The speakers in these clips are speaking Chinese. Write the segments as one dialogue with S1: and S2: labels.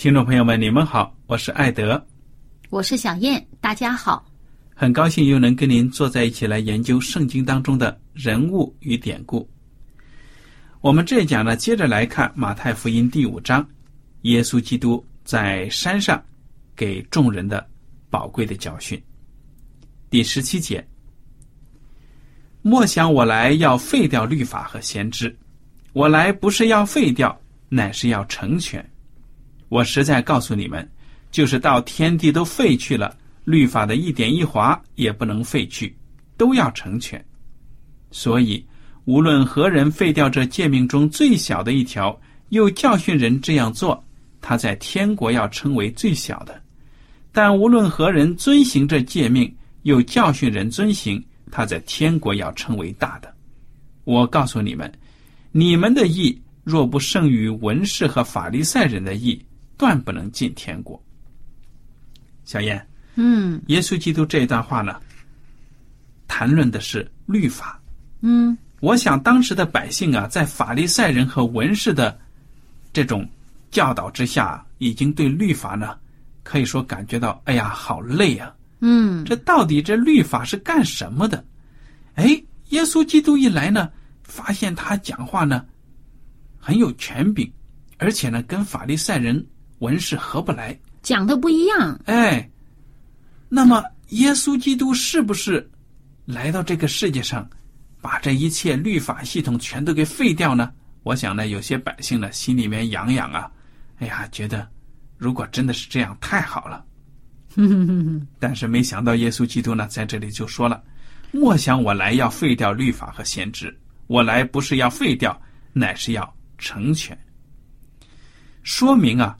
S1: 听众朋友们，你们好，我是艾德，
S2: 我是小燕，大家好。
S1: 很高兴又能跟您坐在一起来研究圣经当中的人物与典故。我们这一讲呢，接着来看马太福音第五章，耶稣基督在山上给众人的宝贵的教训。第十七节：莫想我来要废掉律法和先知，我来不是要废掉，乃是要成全。我实在告诉你们，就是到天地都废去了，律法的一点一划也不能废去，都要成全。所以，无论何人废掉这诫命中最小的一条，又教训人这样做，他在天国要称为最小的；但无论何人遵行这诫命，又教训人遵行，他在天国要称为大的。我告诉你们，你们的义若不胜于文士和法利赛人的义，断不能进天国。小燕，
S2: 嗯
S1: 耶稣基督这一段话呢，谈论的是律法。
S2: 嗯
S1: 我想当时的百姓啊，在法利赛人和文士的这种教导之下，已经对律法呢，可以说感觉到，哎呀，好累啊！
S2: 嗯，
S1: 这到底这律法是干什么的？哎，耶稣基督一来呢，发现他讲话呢很有权柄，而且呢跟法利赛人、文士合不来。
S2: 讲的不一样。
S1: 哎，那么耶稣基督是不是来到这个世界上，把这一切律法系统全都给废掉呢？我想呢，有些百姓呢心里面痒痒啊，哎呀，觉得如果真的是这样，太好了。但是没想到耶稣基督呢，在这里就说了：“莫想我来要废掉律法和先知，我来不是要废掉，乃是要成全。”说明啊，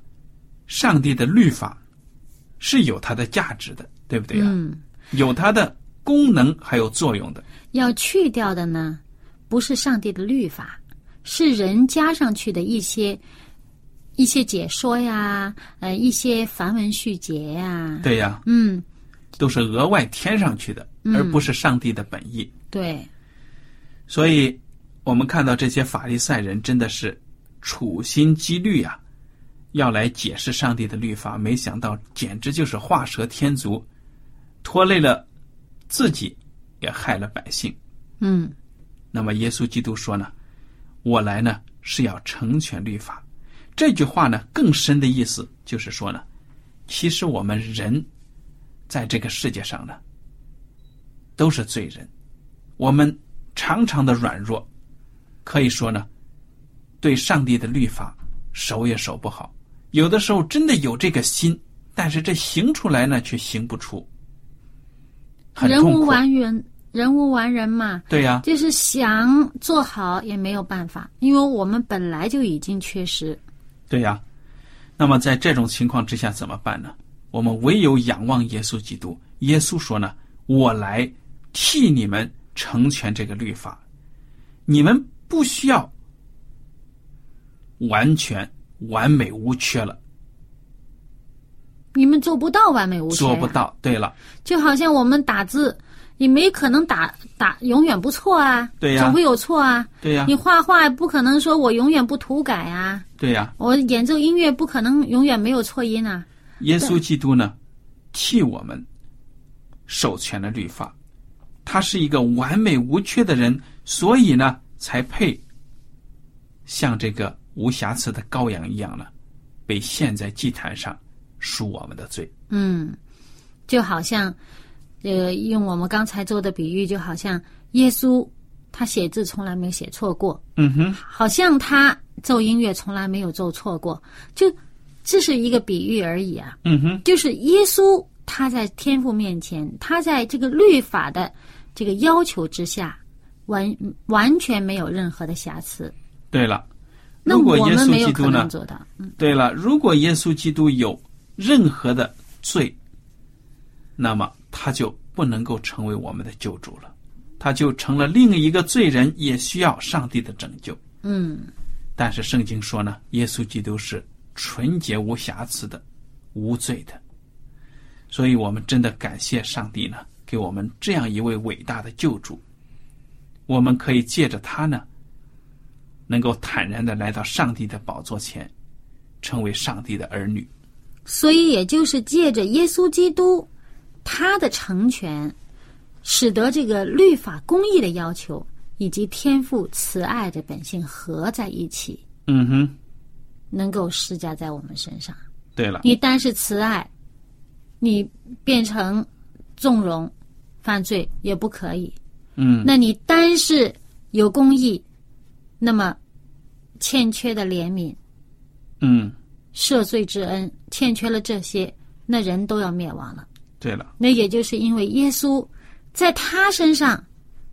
S1: 上帝的律法是有它的价值的，对不对啊？
S2: 嗯，
S1: 有它的功能还有作用的。
S2: 要去掉的呢，不是上帝的律法，是人加上去的一些一些解说呀，呃，一些繁文缛节呀。，
S1: 对呀，
S2: 嗯，
S1: 都是额外添上去的，
S2: 嗯
S1: 而不是上帝的本意。
S2: 对，
S1: 所以，我们看到这些法利赛人真的是处心积虑啊，要来解释上帝的律法，没想到简直就是画蛇添足，拖累了自己，也害了百姓。
S2: 嗯
S1: 那么耶稣基督说呢：“我来呢是要成全律法。”这句话呢更深的意思就是说呢，其实我们人在这个世界上呢都是罪人，我们常常的软弱，可以说呢对上帝的律法守也守不好，有的时候真的有这个心，但是这行出来呢却行不出，很
S2: 人无。完人，人无完人嘛，
S1: 对呀、
S2: 就是想做好也没有办法，因为我们本来就已经缺失。
S1: 对呀、那么在这种情况之下怎么办呢？我们唯有仰望耶稣基督。耶稣说呢：“我来替你们成全这个律法，你们不需要完全完美无缺了，
S2: 你们做不到完美无缺、
S1: 做不。到。对了，
S2: 就好像我们打字，你没可能打打永远不错啊，
S1: 对呀
S2: 总会有错啊。
S1: 对呀、
S2: 你画画不可能说我永远不涂改啊，
S1: 对呀、
S2: 我演奏音乐不可能永远没有错音啊。
S1: 耶稣基督呢，替我们授权了律法，他是一个完美无缺的人，所以呢，才配像这个无瑕疵的羔羊一样呢，被献在祭坛上赎我们的罪。
S2: 嗯，就好像，呃，用我们刚才做的比喻，就好像耶稣他写字从来没写错过，
S1: 嗯哼，
S2: 好像他奏音乐从来没有奏错过，就这是一个比喻而已啊。
S1: 嗯哼，
S2: 就是耶稣他在天父面前，他在这个律法的这个要求之下，完完全没有任何的瑕疵。
S1: 对了，
S2: 那
S1: 如果耶稣
S2: 我们没有
S1: 基督呢
S2: 可能？做到。嗯，
S1: 对了，如果耶稣基督有任何的罪，那么他就不能够成为我们的救主了，他就成了另一个罪人，也需要上帝的拯救。
S2: 嗯，
S1: 但是圣经说呢，耶稣基督是纯洁无瑕疵的、无罪的，所以我们真的感谢上帝呢，给我们这样一位伟大的救主。我们可以借着他呢，能够坦然的来到上帝的宝座前，成为上帝的儿女。
S2: 所以也就是借着耶稣基督他的成全，使得这个律法公义的要求以及天赋慈爱的本性合在一起，
S1: 嗯哼，
S2: 能够施加在我们身上。
S1: 对了，
S2: 你单是慈爱，你变成纵容犯罪也不可以。
S1: 嗯，
S2: 那你单是有公义，那么欠缺的怜悯、
S1: 嗯，
S2: 赦罪之恩，欠缺了这些，那人都要灭亡了。
S1: 对了，
S2: 那也就是因为耶稣在他身上，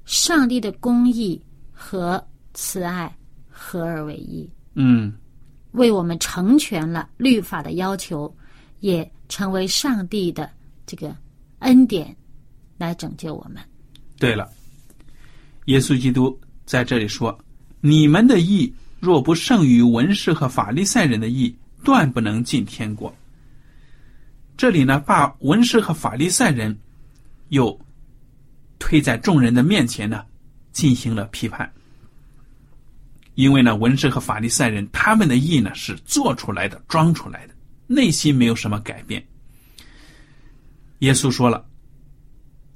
S2: 上帝的公义和慈爱合而为一，
S1: 嗯，
S2: 为我们成全了律法的要求，也成为上帝的这个恩典，来拯救我们。
S1: 对了，耶稣基督在这里说：“你们的义若不胜于文士和法利赛人的意，断不能进天国。”这里呢，把文士和法利赛人又推在众人的面前呢，进行了批判。因为呢，文士和法利赛人他们的意呢是做出来的、装出来的，内心没有什么改变。耶稣说了：“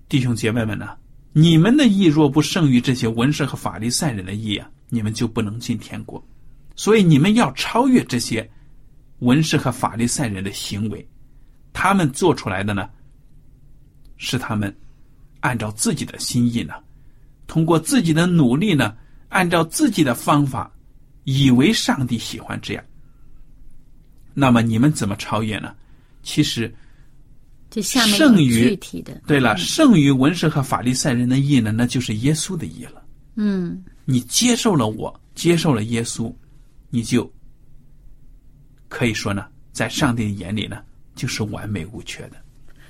S1: 弟兄姐妹们呢，你们的意若不胜于这些文士和法利赛人的意啊，你们就不能进天国。所以你们要超越这些文士和法利赛人的行为，他们做出来的呢，是他们按照自己的心意呢，通过自己的努力呢，按照自己的方法，以为上帝喜欢这样。那么你们怎么超越呢？其实。
S2: 这下面
S1: 剩余
S2: 具体的，
S1: 对了，剩余文士和法利赛人的意呢，那就是耶稣的意了。
S2: 嗯，
S1: 你接受了我，接受了耶稣，你就可以说呢，在上帝的眼里呢，就是完美无缺的。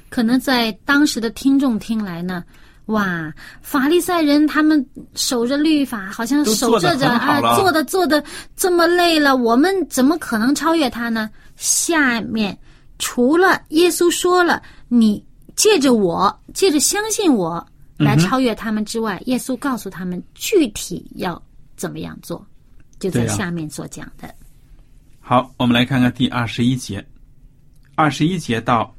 S2: 可能在当时的听众听来呢，哇，法利赛人他们守着律法，好像守着着啊，做的做的这么累了，我们怎么可能超越他呢？下面除了耶稣说了，你借着我，借着相信我来超越他们之外，耶稣告诉他们具体要怎么样做，就在下面所讲的。
S1: 好，我们来看看第二十一节，二十一节到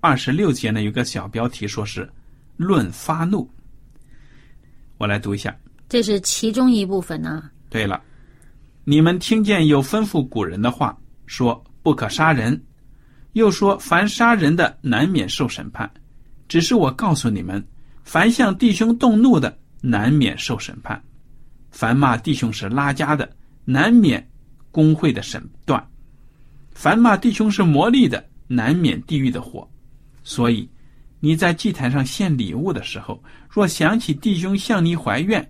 S1: 二十六节呢，有个小标题说是“论发怒”。我来读一下。
S2: 这是其中一部分呢。
S1: 对了，你们听见有吩咐古人的话，说不可杀人，又说凡杀人的难免受审判。只是我告诉你们，凡向弟兄动怒的，难免受审判；凡骂弟兄是拉家的，难免公会的审断；凡骂弟兄是魔力的，难免地狱的火。所以，你在祭坛上献礼物的时候，若想起弟兄向你怀怨，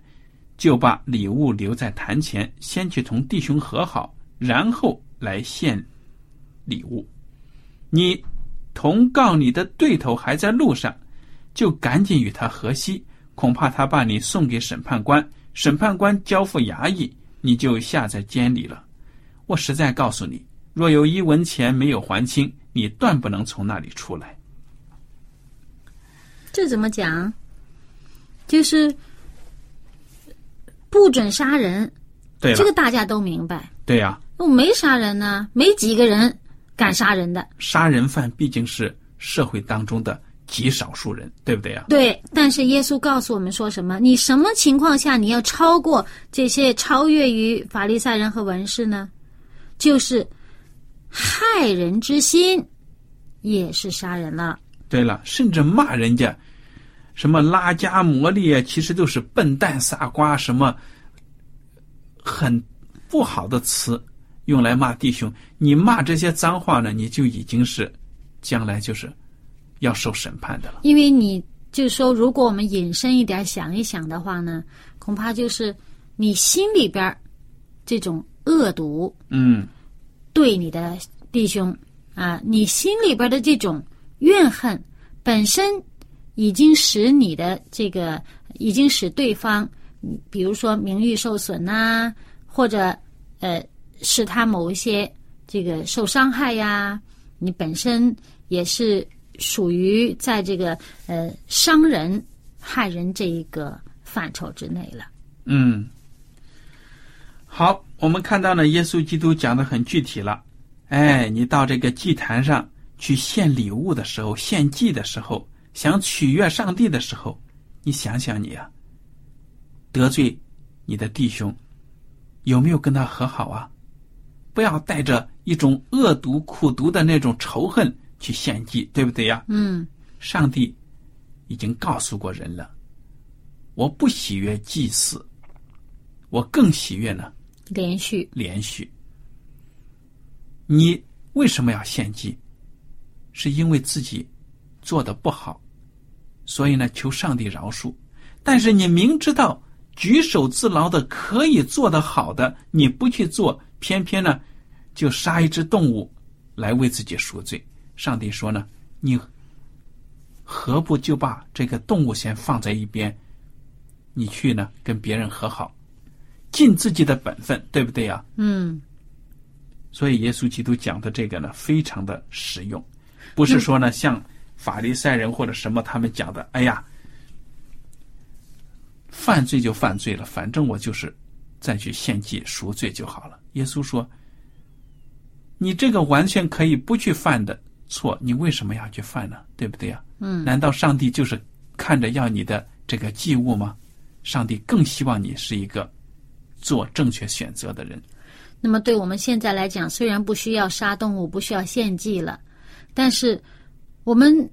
S1: 就把礼物留在坛前，先去同弟兄和好，然后来献礼物。你同告你的对头还在路上，就赶紧与他和稀，恐怕他把你送给审判官，审判官交付衙役，你就下在监里了。我实在告诉你，若有一文钱没有还清，你断不能从那里出来。
S2: 这怎么讲？就是不准杀人，
S1: 对了，
S2: 这个大家都明白。
S1: 对呀、
S2: 我没杀人呢，没几个人敢杀人的。
S1: 杀人犯毕竟是社会当中的极少数人，对不对啊、
S2: 对，但是耶稣告诉我们说什么？你什么情况下你要超过这些超越于法利赛人和文士呢？就是害人之心也是杀人了。
S1: 对了，甚至骂人家什么拉加魔力啊，其实都是笨蛋、傻瓜，什么很不好的词用来骂弟兄。你骂这些脏话呢，你就已经是将来就是要受审判的了。
S2: 因为你就说，如果我们引申一点想一想的话呢，恐怕就是你心里边儿这种恶毒
S1: 嗯，
S2: 对你的弟兄啊，你心里边的这种怨恨，本身已经使你的这个，已经使对方，嗯比如说名誉受损呐、或者呃，使他某一些这个受伤害呀，你本身也是属于在这个呃伤人、害人这一个范畴之内了。
S1: 嗯，好，我们看到呢，耶稣基督讲的很具体了。哎，你到这个祭坛上去献礼物的时候，献祭的时候，想取悦上帝的时候，你想想你啊，得罪你的弟兄，有没有跟他和好啊？不要带着一种恶毒、苦毒的那种仇恨去献祭，对不对呀？
S2: 嗯
S1: 上帝已经告诉过人了，我不喜悦祭祀，我更喜悦呢
S2: 连续
S1: 连续。你为什么要献祭？是因为自己做的不好，所以呢求上帝饶恕。但是你明知道举手自劳的可以做得好的，你不去做，偏偏呢就杀一只动物来为自己赎罪。上帝说呢，你何不就把这个动物先放在一边，你去呢跟别人和好，尽自己的本分，对不对呀、
S2: 嗯。
S1: 所以耶稣基督讲的这个呢，非常的实用，不是说呢像法利赛人或者什么他们讲的，哎呀，犯罪就犯罪了，反正我就是再去献祭赎罪就好了。耶稣说，你这个完全可以不去犯的错，你为什么要去犯呢？对不对呀、
S2: 嗯
S1: 难道上帝就是看着要你的这个祭物吗？上帝更希望你是一个做正确选择的人。
S2: 那么对我们现在来讲，虽然不需要杀动物，不需要献祭了，但是我们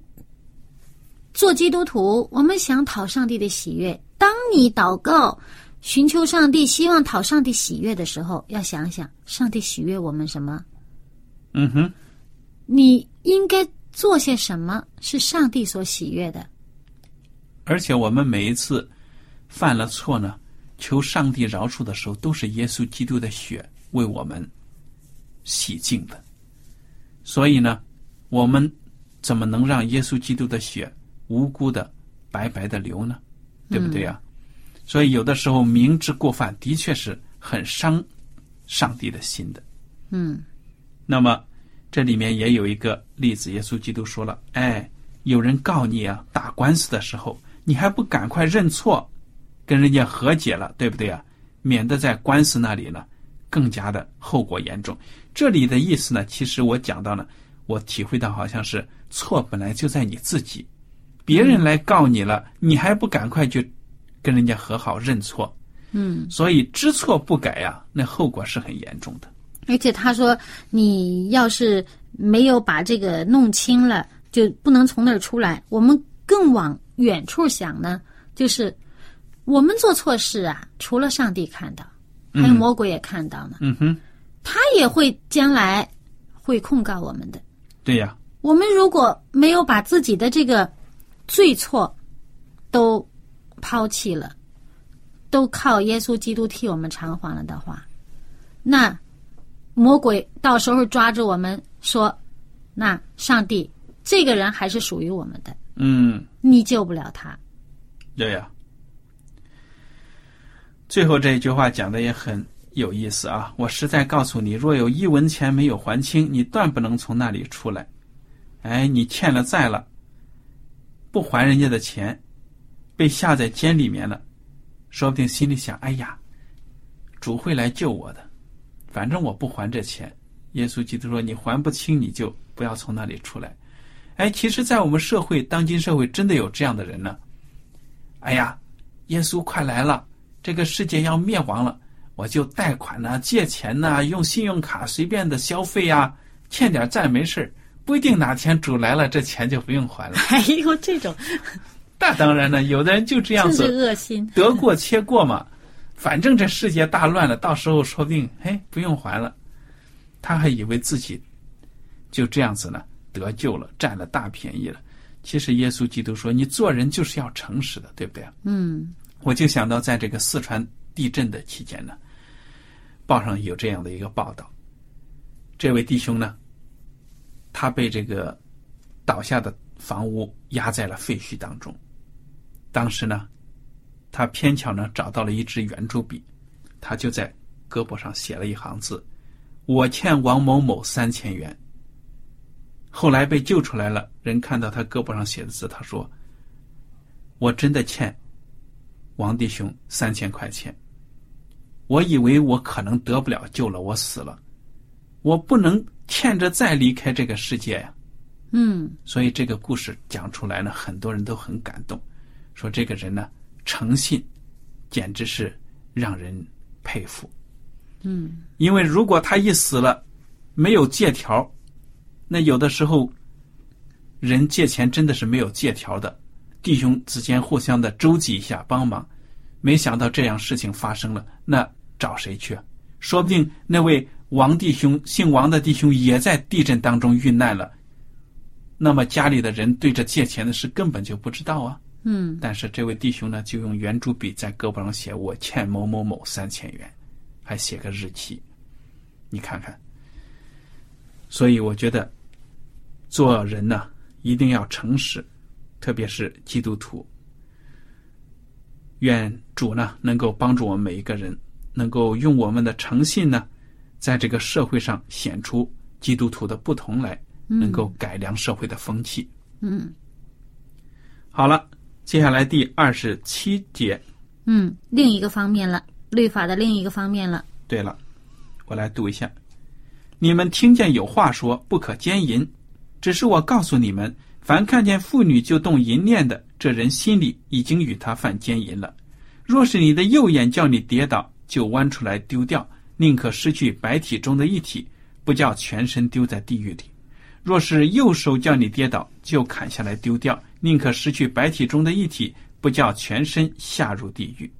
S2: 做基督徒，我们想讨上帝的喜悦。当你祷告、寻求上帝、希望讨上帝喜悦的时候，要想想上帝喜悦我们什么？
S1: 嗯哼。
S2: 你应该做些什么是上帝所喜悦的？
S1: 而且我们每一次犯了错呢，求上帝饶恕的时候，都是耶稣基督的血为我们洗净的。所以呢，我们怎么能让耶稣基督的血无辜的白白的流呢？对不对呀、所以有的时候明知故犯，的确是很伤上帝的心的。
S2: 嗯
S1: 那么这里面也有一个例子，耶稣基督说了：“哎，有人告你啊，打官司的时候，你还不赶快认错，跟人家和解了，对不对啊？免得在官司那里呢，更加的后果严重。”这里的意思呢，其实我讲到呢，我体会到好像是错本来就在你自己，别人来告你了，你还不赶快去跟人家和好认错，
S2: 嗯，
S1: 所以知错不改呀、那后果是很严重的。
S2: 而且他说，你要是没有把这个弄清了，就不能从那儿出来。我们更往远处想呢，就是我们做错事啊，除了上帝看到，还有魔鬼也看到呢，
S1: 嗯哼，
S2: 他也会将来会控告我们的。
S1: 对呀、
S2: 我们如果没有把自己的这个罪错都抛弃了，都靠耶稣基督替我们偿还了的话，那魔鬼到时候抓住我们说：“那上帝这个人还是属于我们的，
S1: 嗯。
S2: 你救不了他。
S1: 对呀、最后这一句话讲的也很有意思啊！我实在告诉你，若有一文钱没有还清，你断不能从那里出来。哎，你欠了债了，不还人家的钱，被下在监里面了，说不定心里想：哎呀，主会来救我的，反正我不还这钱。耶稣基督说：“你还不清，你就不要从那里出来。”哎，其实，在我们社会，当今社会真的有这样的人呢。哎呀，耶稣快来了，这个世界要灭亡了，我就贷款呐，借钱呐，用信用卡随便的消费呀，欠点债没事不一定哪天主来了，这钱就不用还了。
S2: 哎呦，这种，
S1: 那当然了，有的人就这样子，
S2: 恶心，
S1: 得过且过嘛，反正这世界大乱了，到时候说不定，嘿，不用还了。他还以为自己就这样子呢得救了，占了大便宜了。其实耶稣基督说：“你做人就是要诚实的，对不对？”
S2: 嗯，
S1: 我就想到在这个四川地震的期间呢，报上有这样的一个报道：这位弟兄呢，他被这个倒下的房屋压在了废墟当中。当时呢，他偏巧呢找到了一支圆珠笔，他就在胳膊上写了一行字。我欠王某某三千元。后来被救出来了，人看到他胳膊上写的字，他说：“我真的欠王弟兄三千块钱。我以为我可能得不了救了，我死了，我不能欠着再离开这个世界呀。”
S2: 嗯，
S1: 所以这个故事讲出来呢，很多人都很感动，说这个人呢诚信，简直是让人佩服。
S2: 嗯，
S1: 因为如果他一死了，没有借条，那有的时候，人借钱真的是没有借条的，弟兄之间互相的周济一下帮忙，没想到这样事情发生了，那找谁去？说不定那位王弟兄，姓王的弟兄也在地震当中遇难了，那么家里的人对这借钱的事根本就不知道啊。
S2: 嗯，
S1: 但是这位弟兄呢，就用圆珠笔在胳膊上写：“我欠某某某三千元。”还写个日期，你看看。所以我觉得，做人呢一定要诚实，特别是基督徒。愿主呢能够帮助我们每一个人，能够用我们的诚信呢，在这个社会上显出基督徒的不同来，能够改良社会的风气。
S2: 嗯。
S1: 好了，接下来第二十七节。
S2: 嗯，另一个方面了。律法的另一个方面了。
S1: 对了，我来读一下：你们听见有话说不可奸淫，只是我告诉你们，凡看见妇女就动淫念的，这人心里已经与他犯奸淫了。若是你的右眼叫你跌倒，就弯出来丢掉，宁可失去白体中的一体，不叫全身丢在地狱里；若是右手叫你跌倒，就砍下来丢掉，宁可失去白体中的一体，不叫全身下入地狱。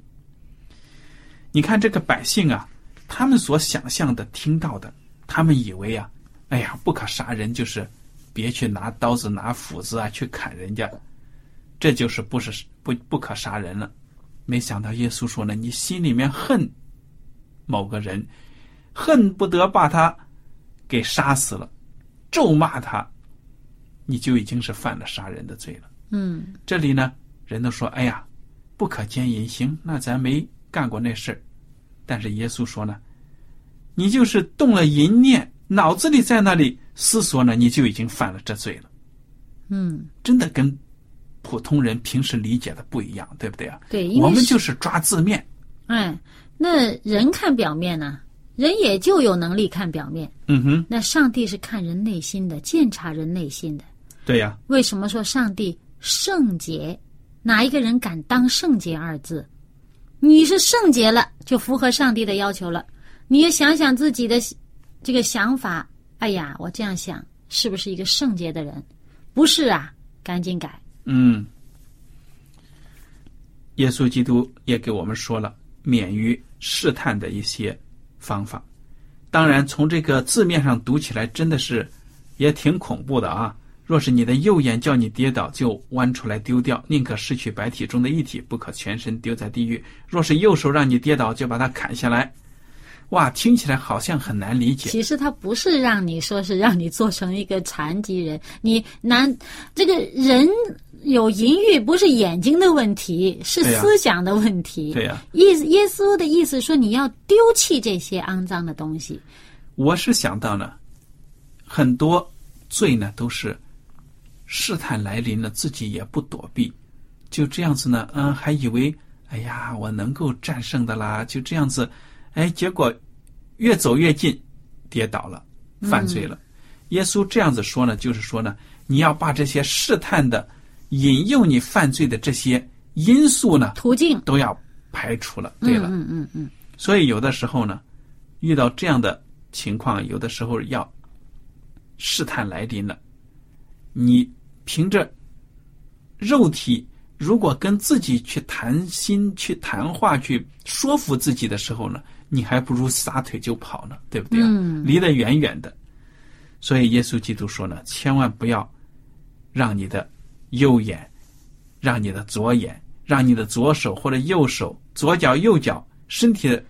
S1: 你看这个百姓啊，他们所想象的、听到的，他们以为啊，哎呀，不可杀人就是别去拿刀子、拿斧子啊去砍人家，这就是不是不不可杀人了。没想到耶稣说呢，你心里面恨某个人，恨不得把他给杀死了，咒骂他，你就已经是犯了杀人的罪了。
S2: 嗯，
S1: 这里呢，人都说，哎呀，不可奸淫，行，那咱没。干过那事儿但是耶稣说呢，你就是动了淫念，脑子里在那里思索呢，你就已经犯了这罪了。
S2: 嗯，
S1: 真的跟普通人平时理解的不一样，对不对啊？
S2: 对，
S1: 我们就是抓字面。
S2: 哎，那人看表面呢，人也就有能力看表面。
S1: 嗯哼。
S2: 那上帝是看人内心的，鉴察人内心的。
S1: 对呀。
S2: 为什么说上帝圣洁？哪一个人敢当圣洁二字？你是圣洁了，就符合上帝的要求了。你也想想自己的这个想法，哎呀，我这样想，是不是一个圣洁的人？不是啊，赶紧改。
S1: 嗯，耶稣基督也给我们说了免于试探的一些方法。当然，从这个字面上读起来，真的是也挺恐怖的啊。若是你的右眼叫你跌倒，就弯出来丢掉，宁可失去白体中的一体，不可全身丢在地狱。若是右手让你跌倒，就把它砍下来。哇，听起来好像很难理解。
S2: 其实他不是让你说是让你做成一个残疾人，你难这个人有淫欲不是眼睛的问题，是思想的问题。
S1: 对呀、
S2: 意思耶稣的意思说你要丢弃这些肮脏的东西。
S1: 我是想到呢，很多罪呢都是试探来临了，自己也不躲避，就这样子呢，嗯，还以为哎呀我能够战胜的啦，就这样子，哎，结果越走越近，跌倒了，犯罪了。耶稣这样子说呢，就是说呢，你要把这些试探的、引诱你犯罪的这些因素呢，
S2: 途径。
S1: 都要排除了。对了，
S2: 嗯嗯嗯
S1: 所以有的时候呢，遇到这样的情况，有的时候要试探来临了，你凭着肉体，如果跟自己去谈心、去谈话、去说服自己的时候呢，你还不如撒腿就跑呢，对不对啊？
S2: 嗯
S1: 离得远远的。所以耶稣基督说呢，千万不要让你的右眼，让你的左眼，让你的左手或者右手、左脚、右脚身体的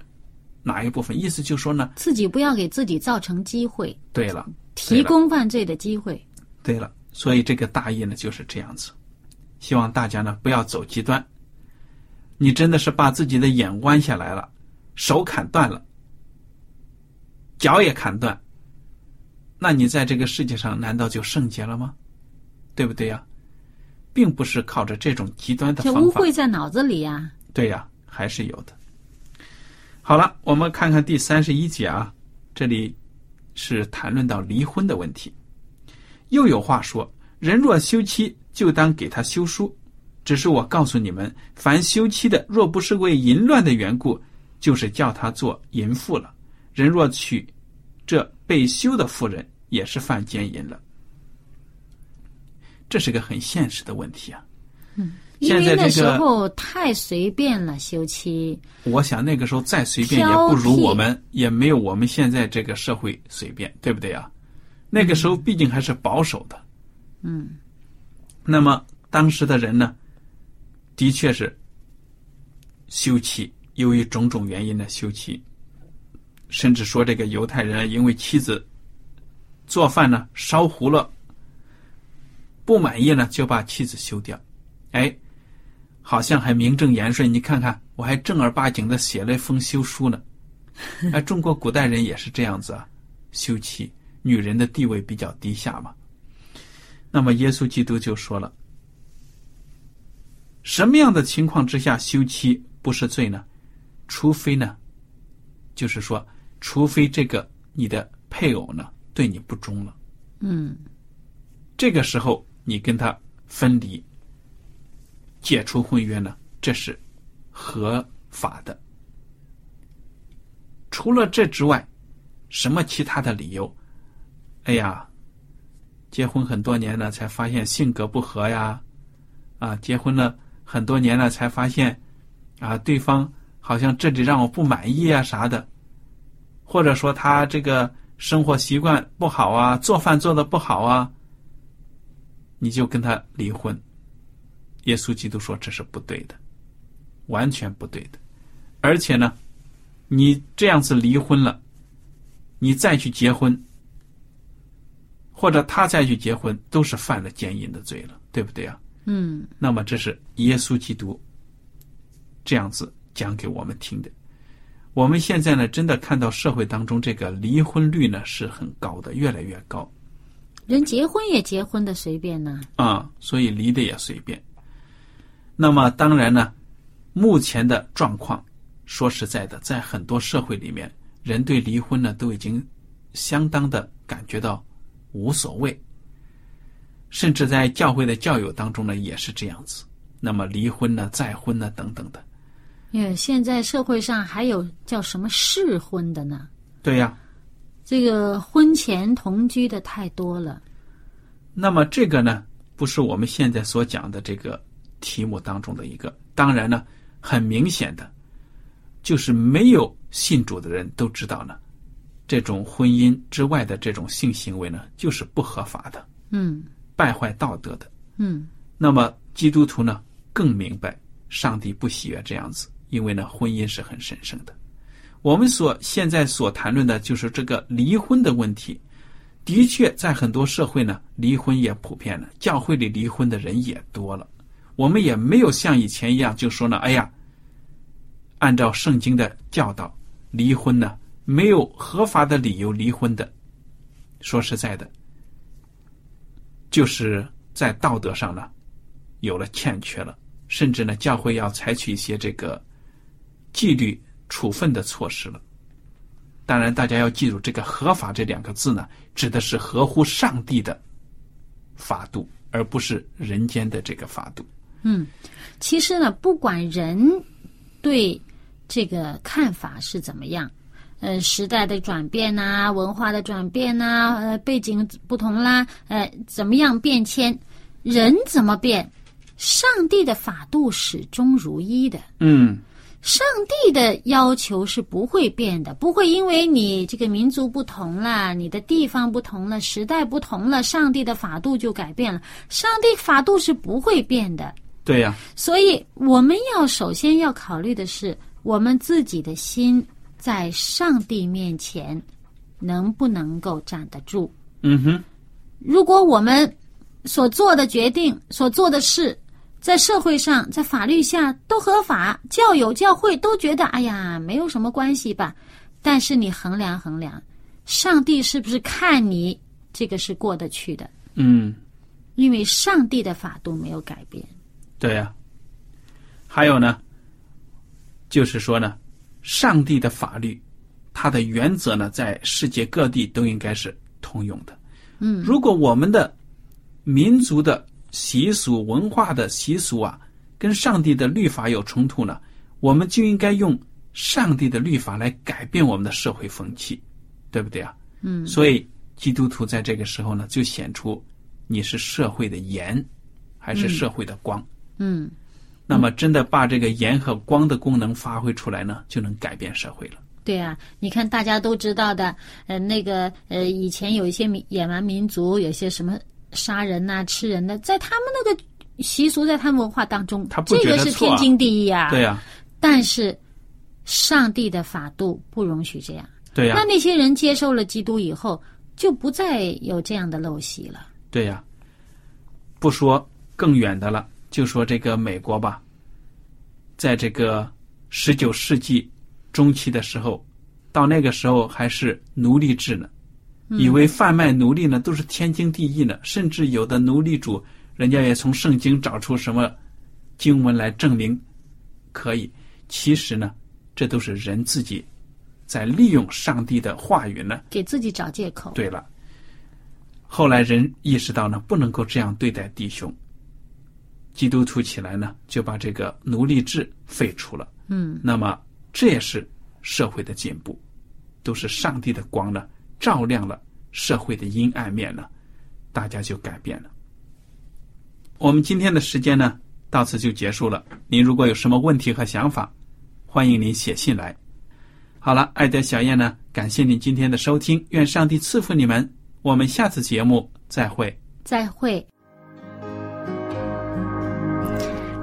S1: 哪一部分，意思就说呢，
S2: 自己不要给自己造成机会，
S1: 对了，
S2: 提供犯罪的机会。
S1: 对了，所以这个大意呢就是这样子。希望大家呢不要走极端。你真的是把自己的眼弯下来了，手砍断了，脚也砍断，那你在这个世界上难道就圣洁了吗？对不对呀、并不是靠着这种极端的
S2: 这
S1: 方法。
S2: 污秽在脑子里啊。
S1: 对呀、还是有的。好了，我们看看第三十一节啊，这里是谈论到离婚的问题。又有话说：人若休妻，就当给他休书。只是我告诉你们，凡休妻的，若不是为淫乱的缘故，就是叫他做淫妇了。人若娶这被休的妇人，也是犯奸淫了。这是个很现实的问题啊。
S2: 因为那时
S1: 现在这个
S2: 候太随便了，休妻。
S1: 我想那个时候再随便也不如我们，也没有我们现在这个社会随便，对不对啊？那个时候毕竟还是保守的。
S2: 嗯。
S1: 那么当时的人呢，的确是休妻，由于种种原因呢休妻，甚至说这个犹太人因为妻子做饭呢烧糊了，不满意呢就把妻子休掉。哎，好像还名正言顺。你看看，我还正儿八经的写了一封休书呢。哎，中国古代人也是这样子啊，休妻，女人的地位比较低下嘛。那么耶稣基督就说了，什么样的情况之下休妻不是罪呢？除非呢，就是说，除非这个你的配偶呢对你不忠了，
S2: 嗯
S1: 这个时候你跟他分离，解除婚约呢，这是合法的。除了这之外，什么其他的理由？哎呀，结婚很多年了，才发现性格不合呀，啊，结婚了很多年了，才发现啊，对方好像这里让我不满意啊啥的，或者说他这个生活习惯不好啊，做饭做的不好啊，你就跟他离婚。耶稣基督说这是不对的，完全不对的，而且呢，你这样子离婚了，你再去结婚，或者他再去结婚，都是犯了奸淫的罪了，对不对啊？
S2: 嗯
S1: 那么这是耶稣基督这样子讲给我们听的。我们现在呢，真的看到社会当中这个离婚率呢是很高的，越来越高
S2: 人结婚也结婚的随便呢。
S1: 啊，所以离的也随便。那么当然呢，目前的状况，说实在的，在很多社会里面，人对离婚呢都已经相当的感觉到无所谓，甚至在教会的教友当中呢也是这样子。那么离婚呢、再婚呢等等的，
S2: 因为现在社会上还有叫什么试婚的呢？
S1: 对呀、
S2: 这个婚前同居的太多了。
S1: 那么这个呢，不是我们现在所讲的这个题目当中的一个。当然呢，很明显的，就是没有信主的人都知道呢，这种婚姻之外的这种性行为呢，就是不合法的，
S2: 嗯
S1: 败坏道德的。
S2: 嗯
S1: 那么基督徒呢，更明白上帝不喜悦这样子，因为呢，婚姻是很神圣的。我们所现在所谈论的就是这个离婚的问题。的确，在很多社会呢，离婚也普遍了，教会里离婚的人也多了。我们也没有像以前一样就说呢，哎呀，按照圣经的教导，离婚呢没有合法的理由离婚的。说实在的，就是在道德上呢有了欠缺了，甚至呢教会要采取一些这个纪律处分的措施了。当然，大家要记住，这个“合法”这两个字呢，指的是合乎上帝的法度，而不是人间的这个法度。
S2: 嗯，其实呢，不管人对这个看法是怎么样，呃，时代的转变呐，文化的转变呐，呃，背景不同啦，呃，怎么样变迁，人怎么变，上帝的法度始终如一的。
S1: 嗯。
S2: 上帝的要求是不会变的，不会因为你这个民族不同了，你的地方不同了，时代不同了，上帝的法度就改变了。上帝法度是不会变的。
S1: 对呀。
S2: 所以我们要首先要考虑的是，我们自己的心在上帝面前能不能够站得住。
S1: 嗯哼。
S2: 如果我们所做的决定、所做的事，在社会上，在法律下都合法，教友教会都觉得哎呀没有什么关系吧。但是你衡量衡量，上帝是不是看你这个是过得去的？
S1: 嗯，
S2: 因为上帝的法度没有改变。
S1: 对呀。还有呢，就是说呢，上帝的法律，它的原则呢，在世界各地都应该是通用的。
S2: 嗯，
S1: 如果我们的民族的。习俗文化的习俗啊，跟上帝的律法有冲突呢，我们就应该用上帝的律法来改变我们的社会风气，对不对啊？
S2: 嗯。
S1: 所以基督徒在这个时候呢，就显出你是社会的盐，还是社会的光。
S2: 嗯。
S1: 那么，真的把这个盐和光的功能发挥出来呢，就能改变社会了。
S2: 对啊，你看大家都知道的，呃，那个呃，以前有一些民野蛮民族，有些什么。杀人呐，吃人的，在他们那个习俗，在他们文化当中，这个是天经地义啊。
S1: 对呀。
S2: 但是，上帝的法度不容许这样。
S1: 对呀。
S2: 那那些人接受了基督以后，就不再有这样的陋习了。
S1: 对呀。不说更远的了，就说这个美国吧，在这个十九世纪中期的时候，到那个时候还是奴隶制呢。以为贩卖奴隶呢都是天经地义呢，甚至有的奴隶主，人家也从圣经找出什么经文来证明可以。其实呢，这都是人自己在利用上帝的话语呢，
S2: 给自己找借口。
S1: 对了，后来人意识到呢，不能够这样对待弟兄。基督徒起来呢，就把这个奴隶制废除了。
S2: 嗯，
S1: 那么这也是社会的进步，都是上帝的光呢。照亮了社会的阴暗面呢，大家就改变了。我们今天的时间呢，到此就结束了。您如果有什么问题和想法，欢迎您写信来。好了，爱德小燕呢，感谢您今天的收听，愿上帝赐福你们。我们下次节目再会。
S2: 再会。